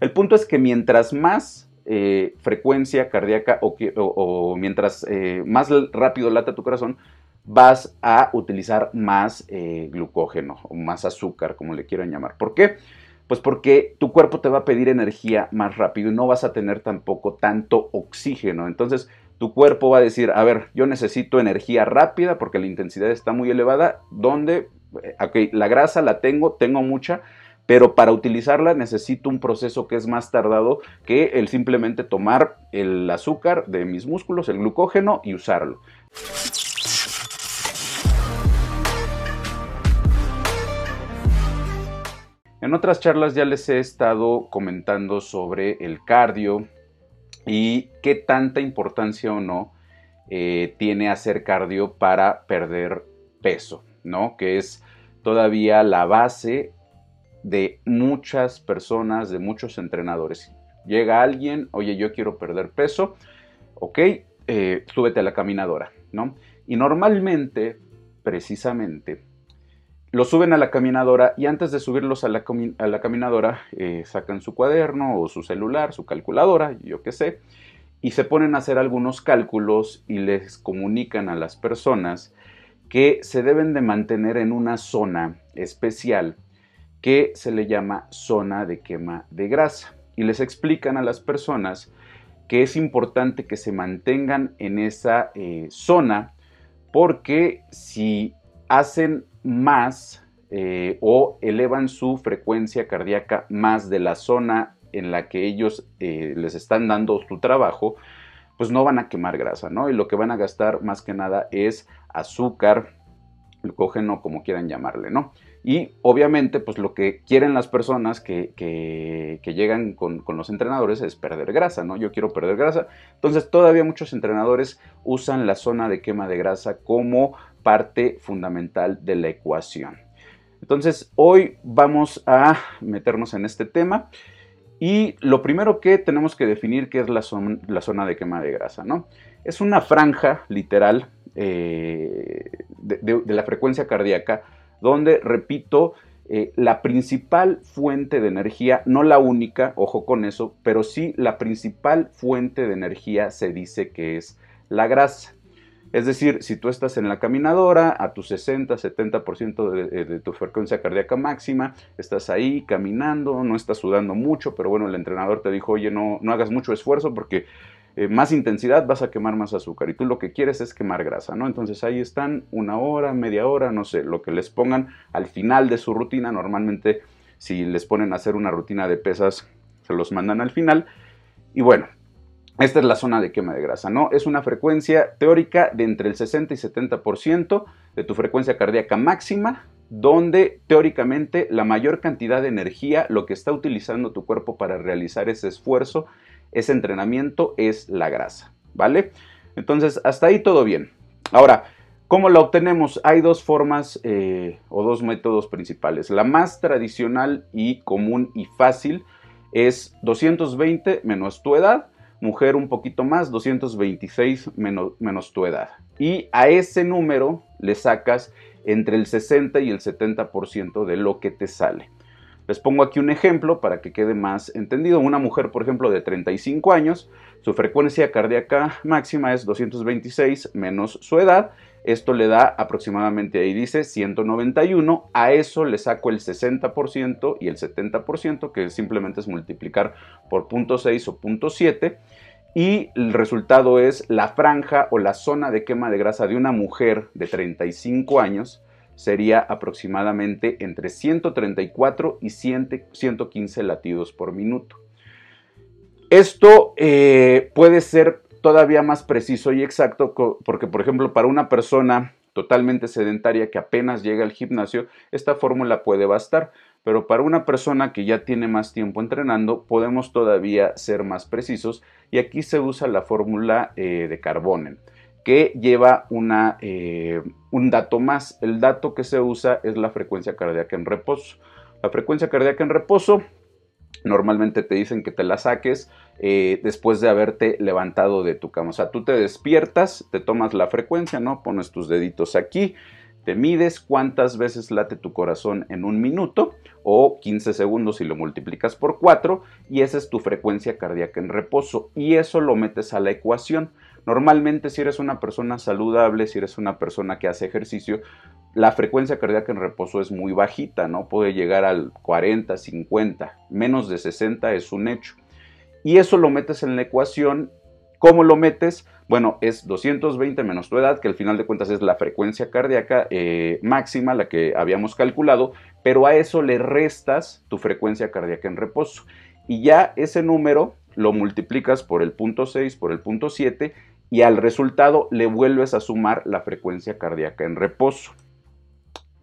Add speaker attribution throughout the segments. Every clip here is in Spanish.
Speaker 1: El punto es que mientras más eh, frecuencia cardíaca o, mientras eh, más rápido lata tu corazón, vas a utilizar más eh, glucógeno o más azúcar, como le quieran llamar. ¿Por qué? Pues porque tu cuerpo te va a pedir energía más rápido y no vas a tener tampoco tanto oxígeno. Entonces, tu cuerpo va a decir, a ver, yo necesito energía rápida porque la intensidad está muy elevada, donde, ok, la grasa la tengo, tengo mucha, pero para utilizarla necesito un proceso que es más tardado que el simplemente tomar el azúcar de mis músculos, el glucógeno y usarlo. En otras charlas ya les he estado comentando sobre el cardio y qué tanta importancia o no eh, tiene hacer cardio para perder peso, ¿no? Que es todavía la base de muchas personas, de muchos entrenadores. Llega alguien, oye, yo quiero perder peso, ok, eh, súbete a la caminadora, ¿no? Y normalmente, precisamente, lo suben a la caminadora y antes de subirlos a la, caminadora eh, sacan su cuaderno o su celular, su calculadora, yo qué sé, y se ponen a hacer algunos cálculos y les comunican a las personas que se deben de mantener en una zona especial que se le llama zona de quema de grasa. Y les explican a las personas que es importante que se mantengan en esa eh, zona porque si hacen más eh, o elevan su frecuencia cardíaca más de la zona en la que ellos eh, les están dando su trabajo, pues no van a quemar grasa, ¿no? Y lo que van a gastar más que nada es azúcar, glucógeno, como quieran llamarle, ¿no? Y obviamente, pues lo que quieren las personas que, llegan con, los entrenadores es perder grasa, ¿no? Yo quiero perder grasa. Entonces, todavía muchos entrenadores usan la zona de quema de grasa como parte fundamental de la ecuación. Entonces, hoy vamos a meternos en este tema. Y lo primero que tenemos que definir qué es la zona, la zona de quema de grasa, ¿no? Es una franja literal eh, de la frecuencia cardíaca donde, repito, eh, la principal fuente de energía, no la única, ojo con eso, pero sí la principal fuente de energía se dice que es la grasa. Es decir, si tú estás en la caminadora a tu 60, 70% de, de, tu frecuencia cardíaca máxima, estás ahí caminando, no estás sudando mucho, pero bueno, el entrenador te dijo, oye, no, no hagas mucho esfuerzo porque eh, más intensidad vas a quemar más azúcar y tú lo que quieres es quemar grasa, ¿no? Entonces ahí están una hora, media hora, no sé, lo que les pongan al final de su rutina. Normalmente si les ponen a hacer una rutina de pesas, se los mandan al final. Y bueno, esta es la zona de quema de grasa, ¿no? Es una frecuencia teórica de entre el 60 y 70% de tu frecuencia cardíaca máxima, donde teóricamente la mayor cantidad de energía, lo que está utilizando tu cuerpo para realizar ese esfuerzo, ese entrenamiento es la grasa, ¿vale? Entonces, hasta ahí todo bien. Ahora, ¿cómo la obtenemos? Hay dos formas eh, o dos métodos principales. La más tradicional y común y fácil es 220 menos tu edad, mujer un poquito más, 226 menos, menos tu edad. Y a ese número le sacas entre el 60 y el 70% de lo que te sale. Les pongo aquí un ejemplo para que quede más entendido. Una mujer, por ejemplo, de 35 años, su frecuencia cardíaca máxima es 226 menos su edad. Esto le da aproximadamente, ahí dice, 191. A eso le saco el 60% y el 70%, que simplemente es multiplicar por 0.6 o 0.7. Y el resultado es la franja o la zona de quema de grasa de una mujer de 35 años sería aproximadamente entre 134 y 115 latidos por minuto. Esto eh, puede ser todavía más preciso y exacto porque, por ejemplo, para una persona totalmente sedentaria que apenas llega al gimnasio, esta fórmula puede bastar. Pero para una persona que ya tiene más tiempo entrenando, podemos todavía ser más precisos y aquí se usa la fórmula eh, de Carbonen que lleva una, eh, un dato más. El dato que se usa es la frecuencia cardíaca en reposo. La frecuencia cardíaca en reposo normalmente te dicen que te la saques eh, después de haberte levantado de tu cama. O sea, tú te despiertas, te tomas la frecuencia, ¿no? Pones tus deditos aquí, Te mides cuántas veces late tu corazón en un minuto o 15 segundos si lo multiplicas por 4 y esa es tu frecuencia cardíaca en reposo y eso lo metes a la ecuación. Normalmente si eres una persona saludable, si eres una persona que hace ejercicio, la frecuencia cardíaca en reposo es muy bajita, ¿no? Puede llegar al 40, 50, menos de 60 es un hecho. Y eso lo metes en la ecuación. ¿Cómo lo metes? Bueno, es 220 menos tu edad, que al final de cuentas es la frecuencia cardíaca eh, máxima, la que habíamos calculado, pero a eso le restas tu frecuencia cardíaca en reposo. Y ya ese número lo multiplicas por el punto 6, por el punto 7, y al resultado le vuelves a sumar la frecuencia cardíaca en reposo.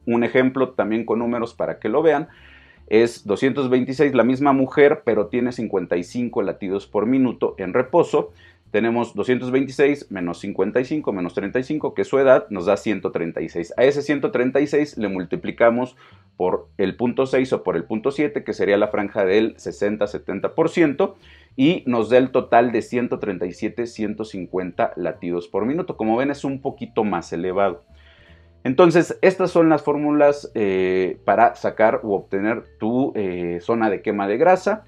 Speaker 1: Un ejemplo también con números para que lo vean es 226, la misma mujer, pero tiene 55 latidos por minuto en reposo. Tenemos 226 menos 55 menos 35, que su edad nos da 136. A ese 136 le multiplicamos por el punto 6 o por el punto 7, que sería la franja del 60-70%, y nos da el total de 137-150 latidos por minuto. Como ven, es un poquito más elevado. Entonces, estas son las fórmulas eh, para sacar u obtener tu eh, zona de quema de grasa.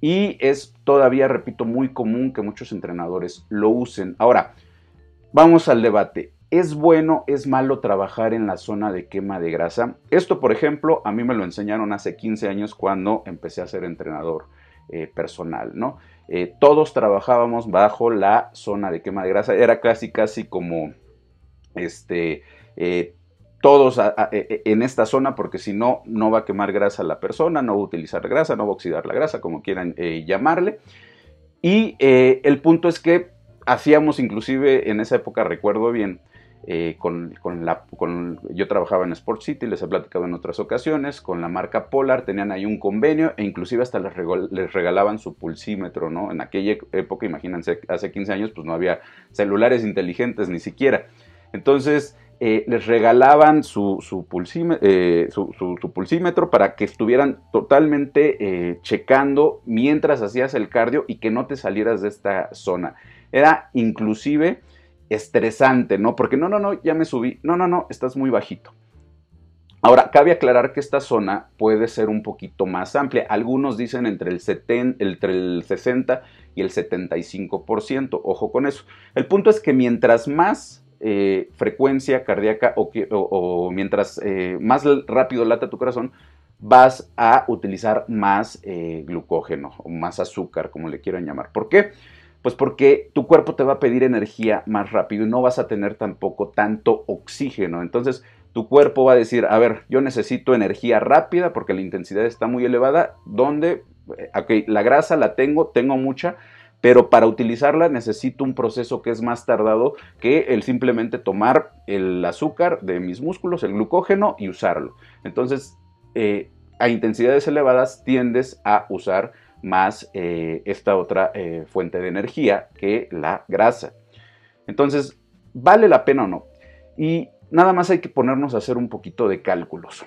Speaker 1: Y es todavía, repito, muy común que muchos entrenadores lo usen. Ahora, vamos al debate. ¿Es bueno, es malo trabajar en la zona de quema de grasa? Esto, por ejemplo, a mí me lo enseñaron hace 15 años cuando empecé a ser entrenador eh, personal, ¿no? todos trabajábamos bajo la zona de quema de grasa. Era casi, casi como, este, eh, todos e, e, en esta zona porque si no, no va a quemar grasa la persona, no va a utilizar grasa, no va a oxidar la grasa, como quieran eh, llamarle. Y eh, el punto es que hacíamos inclusive en esa época, recuerdo bien, con, la, yo trabajaba en Sport City, les he platicado en otras ocasiones, con la marca Polar tenían ahí un convenio e inclusive hasta les, les, regalaban su pulsímetro, ¿no? En aquella época, imagínense, hace 15 años, pues no había celulares inteligentes ni siquiera. Entonces, eh, les regalaban su, eh, su, pulsímetro para que estuvieran totalmente eh, checando mientras hacías el cardio y que no te salieras de esta zona. Era inclusive estresante, ¿no? Porque no, no, no, ya me subí, no, no, no, estás muy bajito. Ahora, cabe aclarar que esta zona puede ser un poquito más amplia. Algunos dicen entre el, entre el 60 y el 75%. Ojo con eso. El punto es que mientras más eh, frecuencia cardíaca o, mientras eh, más rápido lata tu corazón, vas a utilizar más eh, glucógeno o más azúcar, como le quieran llamar. ¿Por qué? Pues porque tu cuerpo te va a pedir energía más rápido y no vas a tener tampoco tanto oxígeno. Entonces, tu cuerpo va a decir, a ver, yo necesito energía rápida porque la intensidad está muy elevada, donde, ok, la grasa la tengo, tengo mucha, pero para utilizarla necesito un proceso que es más tardado que el simplemente tomar el azúcar de mis músculos, el glucógeno y usarlo. Entonces, eh, a intensidades elevadas tiendes a usar más eh, esta otra eh, fuente de energía que la grasa. Entonces, ¿vale la pena o no? Y nada más hay que ponernos a hacer un poquito de cálculos.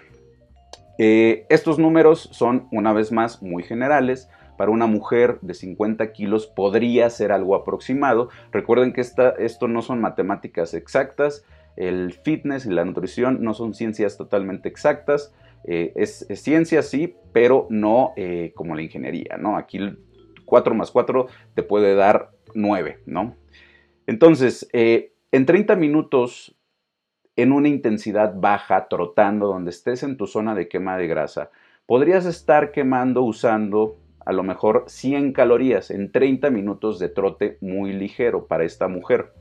Speaker 1: estos números son, una vez más, muy generales para una mujer de 50 kilos podría ser algo aproximado. Recuerden que esto no son matemáticas exactas, el fitness y la nutrición no son ciencias totalmente exactas. Eh, es, ciencia sí, pero no eh, como la ingeniería, ¿no? Aquí 4 más 4 te puede dar 9, ¿no? Entonces, eh, en 30 minutos, en una intensidad baja, trotando, donde estés en tu zona de quema de grasa, podrías estar quemando usando a lo mejor 100 calorías en 30 minutos de trote muy ligero para esta mujer.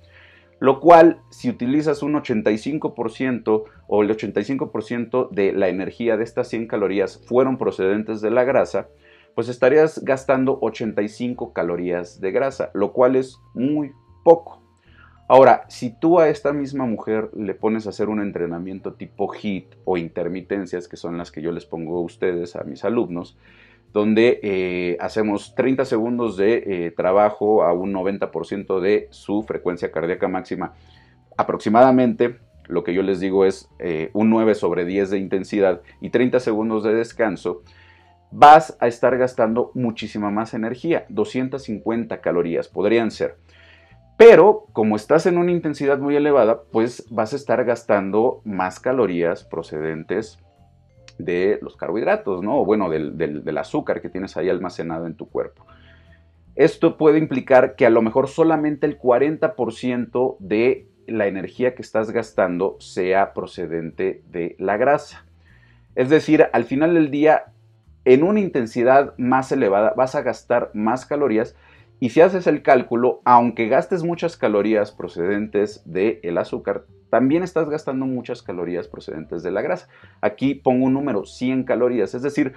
Speaker 1: Lo cual, si utilizas un 85% o el 85% de la energía de estas 100 calorías fueron procedentes de la grasa, pues estarías gastando 85 calorías de grasa, lo cual es muy poco. Ahora, si tú a esta misma mujer le pones a hacer un entrenamiento tipo HIT o intermitencias, que son las que yo les pongo a ustedes, a mis alumnos, donde eh, hacemos 30 segundos de eh, trabajo a un 90% de su frecuencia cardíaca máxima. Aproximadamente, lo que yo les digo es eh, un 9 sobre 10 de intensidad y 30 segundos de descanso, vas a estar gastando muchísima más energía, 250 calorías podrían ser. Pero como estás en una intensidad muy elevada, pues vas a estar gastando más calorías procedentes de los carbohidratos, ¿no? O bueno, del, azúcar que tienes ahí almacenado en tu cuerpo. Esto puede implicar que a lo mejor solamente el 40% de la energía que estás gastando sea procedente de la grasa. Es decir, al final del día, en una intensidad más elevada vas a gastar más calorías y si haces el cálculo, aunque gastes muchas calorías procedentes del azúcar, también estás gastando muchas calorías procedentes de la grasa. Aquí pongo un número, 100 calorías. Es decir,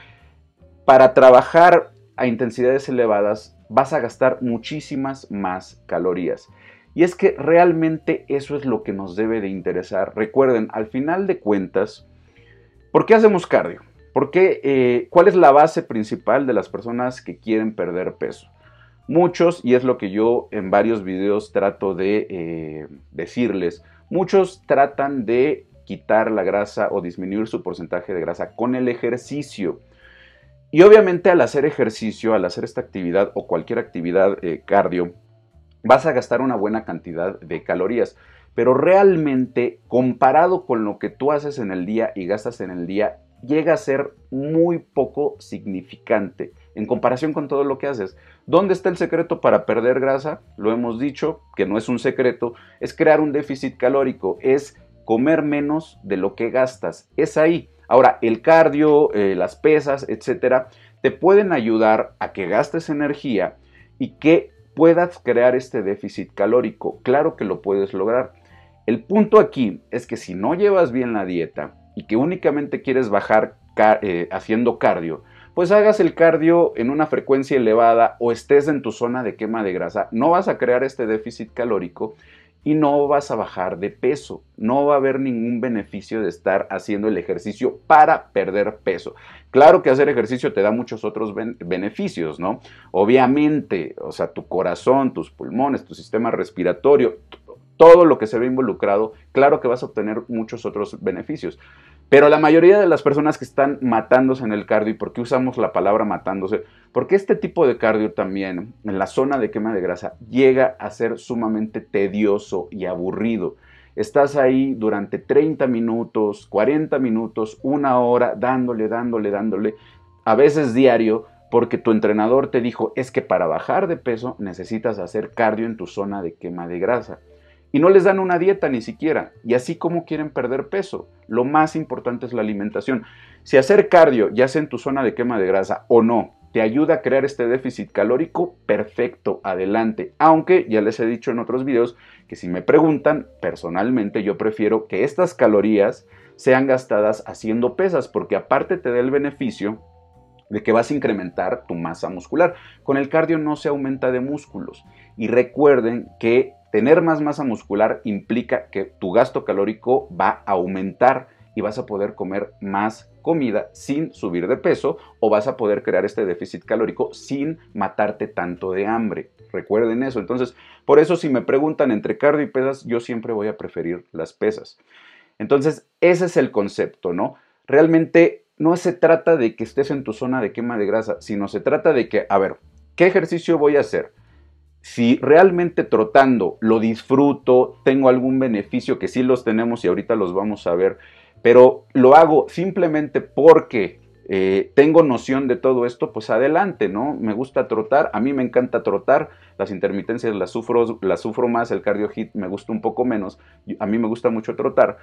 Speaker 1: para trabajar a intensidades elevadas vas a gastar muchísimas más calorías. Y es que realmente eso es lo que nos debe de interesar. Recuerden, al final de cuentas, ¿por qué hacemos cardio? ¿Por qué, eh, ¿Cuál es la base principal de las personas que quieren perder peso? Muchos, y es lo que yo en varios videos trato de eh, decirles, muchos tratan de quitar la grasa o disminuir su porcentaje de grasa con el ejercicio. Y obviamente al hacer ejercicio, al hacer esta actividad o cualquier actividad eh, cardio, vas a gastar una buena cantidad de calorías. Pero realmente, comparado con lo que tú haces en el día y gastas en el día, llega a ser muy poco significante en comparación con todo lo que haces. ¿Dónde está el secreto para perder grasa? Lo hemos dicho, que no es un secreto, es crear un déficit calórico, es comer menos de lo que gastas. Es ahí. Ahora, el cardio, eh, las pesas, etcétera, te pueden ayudar a que gastes energía y que puedas crear este déficit calórico. Claro que lo puedes lograr. El punto aquí es que si no llevas bien la dieta y que únicamente quieres bajar eh, haciendo cardio, pues hagas el cardio en una frecuencia elevada o estés en tu zona de quema de grasa, no vas a crear este déficit calórico y no vas a bajar de peso. No va a haber ningún beneficio de estar haciendo el ejercicio para perder peso. Claro que hacer ejercicio te da muchos otros beneficios, ¿no? Obviamente, o sea, tu corazón, tus pulmones, tu sistema respiratorio, todo lo que se ve involucrado, claro que vas a obtener muchos otros beneficios. Pero la mayoría de las personas que están matándose en el cardio, ¿y por qué usamos la palabra matándose? Porque este tipo de cardio también, en la zona de quema de grasa, llega a ser sumamente tedioso y aburrido. Estás ahí durante 30 minutos, 40 minutos, una hora, dándole, dándole, dándole, a veces diario, porque tu entrenador te dijo, es que para bajar de peso necesitas hacer cardio en tu zona de quema de grasa y no les dan una dieta ni siquiera. Y así como quieren perder peso. Lo más importante es la alimentación. Si hacer cardio, ya sea en tu zona de quema de grasa o no, te ayuda a crear este déficit calórico, perfecto, adelante. Aunque ya les he dicho en otros videos que si me preguntan, personalmente yo prefiero que estas calorías sean gastadas haciendo pesas, porque aparte te da el beneficio de que vas a incrementar tu masa muscular. Con el cardio no se aumenta de músculos. Y recuerden que Tener más masa muscular implica que tu gasto calórico va a aumentar y vas a poder comer más comida sin subir de peso o vas a poder crear este déficit calórico sin matarte tanto de hambre. Recuerden eso. Entonces, por eso si me preguntan entre cardio y pesas, yo siempre voy a preferir las pesas. Entonces, ese es el concepto, ¿no? Realmente no se trata de que estés en tu zona de quema de grasa, sino se trata de que, a ver, ¿qué ejercicio voy a hacer? Si realmente trotando lo disfruto, tengo algún beneficio que sí los tenemos y ahorita los vamos a ver, pero lo hago simplemente porque eh, tengo noción de todo esto, pues adelante, ¿no? Me gusta trotar, a mí me encanta trotar, las intermitencias las sufro, las sufro más, el cardio hit me gusta un poco menos, a mí me gusta mucho trotar,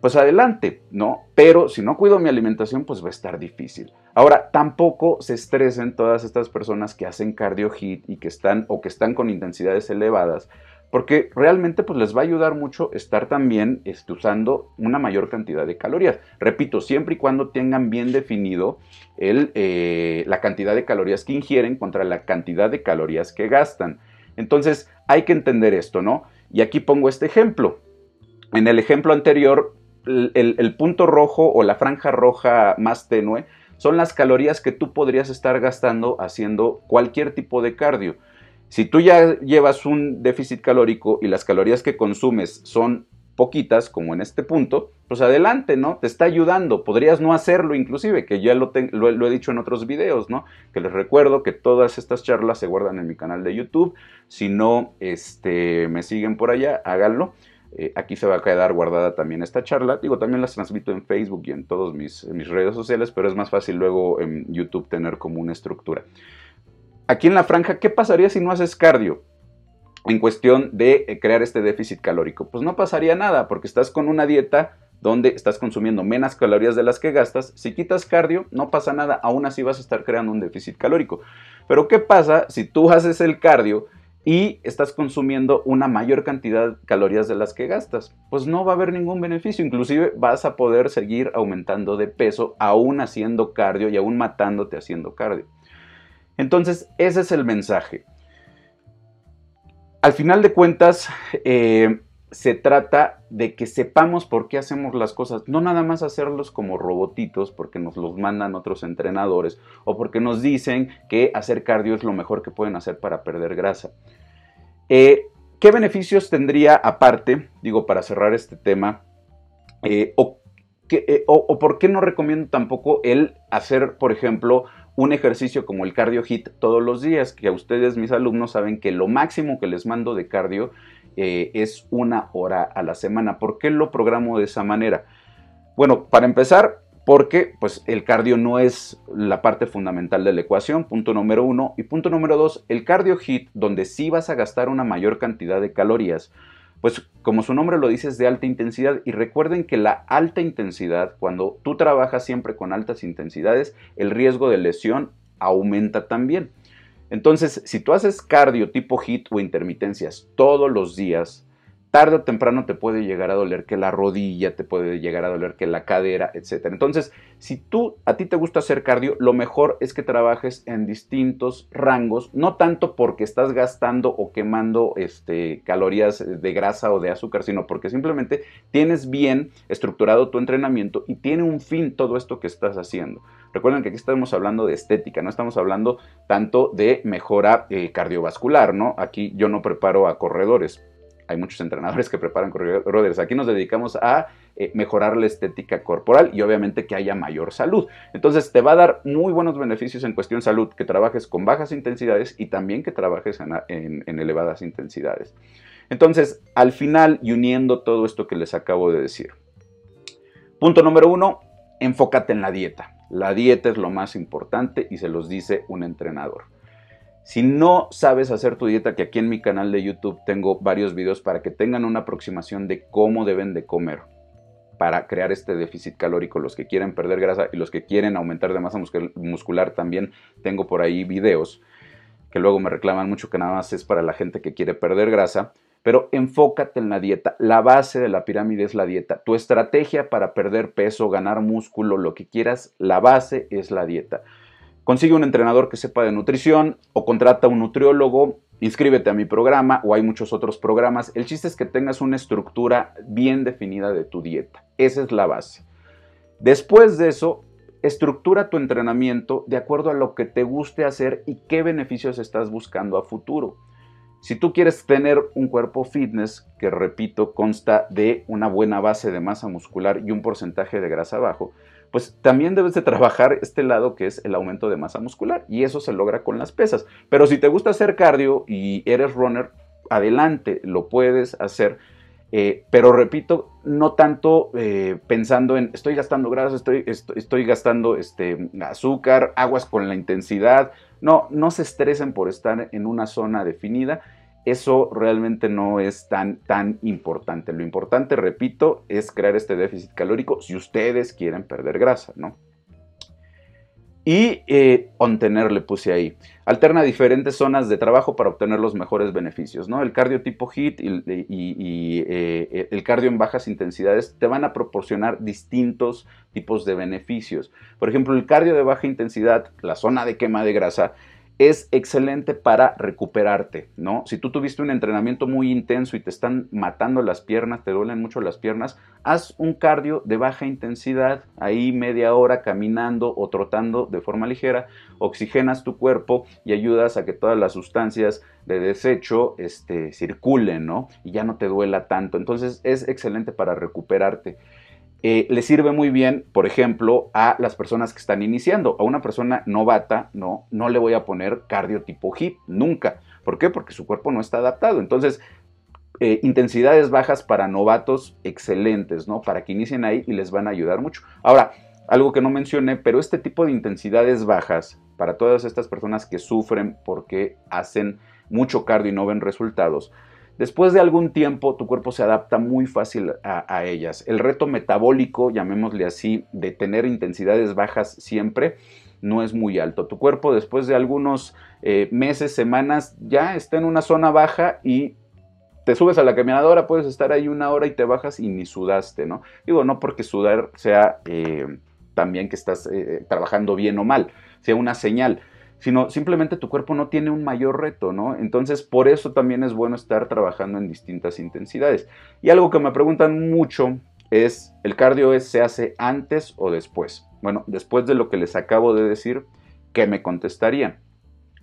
Speaker 1: pues adelante, ¿no? Pero si no cuido mi alimentación, pues va a estar difícil. Ahora, tampoco se estresen todas estas personas que hacen cardio hit y que están o que están con intensidades elevadas, porque realmente pues les va a ayudar mucho estar también usando una mayor cantidad de calorías. Repito, siempre y cuando tengan bien definido eh, la cantidad de calorías que ingieren contra la cantidad de calorías que gastan. Entonces, hay que entender esto, ¿no? Y aquí pongo este ejemplo. En el ejemplo anterior el, punto rojo o la franja roja más tenue son las calorías que tú podrías estar gastando haciendo cualquier tipo de cardio. Si tú ya llevas un déficit calórico y las calorías que consumes son poquitas, como en este punto, pues adelante, ¿no? Te está ayudando. Podrías no hacerlo inclusive, que ya lo, lo, he dicho en otros videos, ¿no? Que les recuerdo que todas estas charlas se guardan en mi canal de YouTube. Si no este, me siguen por allá, háganlo. Eh, aquí se va a quedar guardada también esta charla. Digo, también las transmito en Facebook y en todas mis, mis redes sociales, pero es más fácil luego en YouTube tener como una estructura. Aquí en la franja, ¿qué pasaría si no haces cardio? en cuestión de eh, crear este déficit calórico? Pues no pasaría nada, porque estás con una dieta donde estás consumiendo menos calorías de las que gastas. Si quitas cardio, no pasa nada, aún así vas a estar creando un déficit calórico. Pero ¿qué pasa si tú haces el cardio y estás consumiendo una mayor cantidad de calorías de las que gastas? Pues no va a haber ningún beneficio, inclusive vas a poder seguir aumentando de peso aún haciendo cardio y aún matándote haciendo cardio. Entonces, ese es el mensaje al final de cuentas, eh, se trata de que sepamos por qué hacemos las cosas, no nada más hacerlos como robotitos porque nos los mandan otros entrenadores o porque nos dicen que hacer cardio es lo mejor que pueden hacer para perder grasa. Eh, ¿Qué beneficios tendría aparte, digo, para cerrar este tema, eh, o, o por qué no recomiendo tampoco el hacer, por ejemplo, un ejercicio como el cardio hit todos los días, que a ustedes, mis alumnos, saben que lo máximo que les mando de cardio eh, es una hora a la semana. ¿Por qué lo programo de esa manera? Bueno, para empezar, porque pues, el cardio no es la parte fundamental de la ecuación, punto número uno. Y punto número dos, el cardio hit, donde sí vas a gastar una mayor cantidad de calorías, pues como su nombre lo dice es de alta intensidad y recuerden que la alta intensidad, cuando tú trabajas siempre con altas intensidades, el riesgo de lesión aumenta también. Entonces, si tú haces cardio tipo HIT o intermitencias todos los días, tarde o temprano te puede llegar a doler que la rodilla, te puede llegar a doler que la cadera, etc. Entonces, si tú a ti te gusta hacer cardio, lo mejor es que trabajes en distintos rangos, no tanto porque estás gastando o quemando este, calorías de grasa o de azúcar, sino porque simplemente tienes bien estructurado tu entrenamiento y tiene un fin todo esto que estás haciendo. Recuerden que aquí estamos hablando de estética, no estamos hablando tanto de mejora eh, cardiovascular, ¿no? Aquí yo no preparo a corredores hay muchos entrenadores que preparan corredores. Aquí nos dedicamos a eh, mejorar la estética corporal y obviamente que haya mayor salud. Entonces te va a dar muy buenos beneficios en cuestión salud que trabajes con bajas intensidades y también que trabajes en, en elevadas intensidades. Entonces, al final y uniendo todo esto que les acabo de decir. Punto número uno, enfócate en la dieta. La dieta es lo más importante y se los dice un entrenador. Si no sabes hacer tu dieta, que aquí en mi canal de YouTube tengo varios videos para que tengan una aproximación de cómo deben de comer para crear este déficit calórico, los que quieren perder grasa y los que quieren aumentar de masa muscular también tengo por ahí videos que luego me reclaman mucho que nada más es para la gente que quiere perder grasa, pero enfócate en la dieta. La base de la pirámide es la dieta. Tu estrategia para perder peso, ganar músculo, lo que quieras, la base es la dieta. Consigue un entrenador que sepa de nutrición o contrata un nutriólogo, inscríbete a mi programa o hay muchos otros programas. El chiste es que tengas una estructura bien definida de tu dieta. Esa es la base. Después de eso, estructura tu entrenamiento de acuerdo a lo que te guste hacer y qué beneficios estás buscando a futuro. Si tú quieres tener un cuerpo fitness, que repito, consta de una buena base de masa muscular y un porcentaje de grasa bajo, pues también debes de trabajar este lado que es el aumento de masa muscular y eso se logra con las pesas. Pero si te gusta hacer cardio y eres runner, adelante, lo puedes hacer. Eh, pero repito, no tanto eh, pensando en estoy gastando grasa, estoy, estoy, gastando este, azúcar, aguas con la intensidad. No, no se estresen por estar en una zona definida eso realmente no es tan, tan importante. Lo importante, repito, es crear este déficit calórico si ustedes quieren perder grasa, ¿no? Y eh, obtener, le puse ahí. Alterna diferentes zonas de trabajo para obtener los mejores beneficios, ¿no? El cardio tipo HIT y, eh, el cardio en bajas intensidades te van a proporcionar distintos tipos de beneficios. Por ejemplo, el cardio de baja intensidad, la zona de quema de grasa, es excelente para recuperarte, ¿no? Si tú tuviste un entrenamiento muy intenso y te están matando las piernas, te duelen mucho las piernas, haz un cardio de baja intensidad, ahí media hora caminando o trotando de forma ligera, oxigenas tu cuerpo y ayudas a que todas las sustancias de desecho este, circulen, ¿no? Y ya no te duela tanto. Entonces es excelente para recuperarte. Eh, le sirve muy bien, por ejemplo, a las personas que están iniciando. A una persona novata, no, no le voy a poner cardio tipo hip, nunca. ¿Por qué? Porque su cuerpo no está adaptado. Entonces, eh, intensidades bajas para novatos excelentes, ¿no? Para que inicien ahí y les van a ayudar mucho. Ahora, algo que no mencioné, pero este tipo de intensidades bajas, para todas estas personas que sufren porque hacen mucho cardio y no ven resultados, Después de algún tiempo, tu cuerpo se adapta muy fácil a, ellas. El reto metabólico, llamémosle así, de tener intensidades bajas siempre, no es muy alto. Tu cuerpo después de algunos eh, meses, semanas, ya está en una zona baja y te subes a la caminadora, puedes estar ahí una hora y te bajas y ni sudaste, ¿no? Digo, no porque sudar sea eh, también que estás eh, trabajando bien o mal, sea una señal sino simplemente tu cuerpo no tiene un mayor reto, ¿no? Entonces, por eso también es bueno estar trabajando en distintas intensidades. Y algo que me preguntan mucho es, ¿el cardio se hace antes o después? Bueno, después de lo que les acabo de decir, ¿qué me contestarían?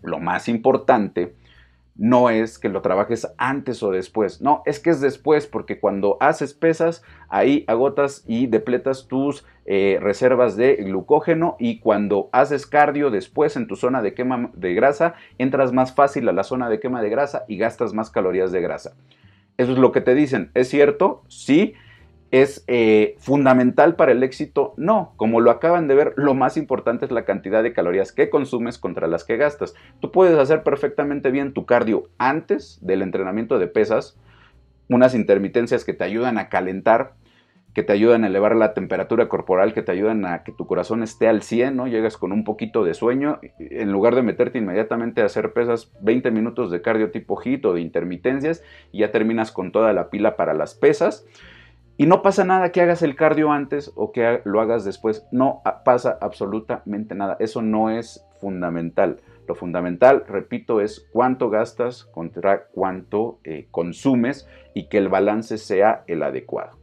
Speaker 1: Lo más importante no es que lo trabajes antes o después, no, es que es después porque cuando haces pesas, ahí agotas y depletas tus eh, reservas de glucógeno y cuando haces cardio después en tu zona de quema de grasa, entras más fácil a la zona de quema de grasa y gastas más calorías de grasa. Eso es lo que te dicen, ¿es cierto? Sí, es eh, fundamental para el éxito? No, como lo acaban de ver, lo más importante es la cantidad de calorías que consumes contra las que gastas. Tú puedes hacer perfectamente bien tu cardio antes del entrenamiento de pesas, unas intermitencias que te ayudan a calentar, que te ayudan a elevar la temperatura corporal, que te ayudan a que tu corazón esté al 100, ¿no? Llegas con un poquito de sueño, en lugar de meterte inmediatamente a hacer pesas, 20 minutos de cardio tipo HIIT o de intermitencias y ya terminas con toda la pila para las pesas. Y no pasa nada que hagas el cardio antes o que lo hagas después. No pasa absolutamente nada. Eso no es fundamental. Lo fundamental, repito, es cuánto gastas contra cuánto eh, consumes y que el balance sea el adecuado.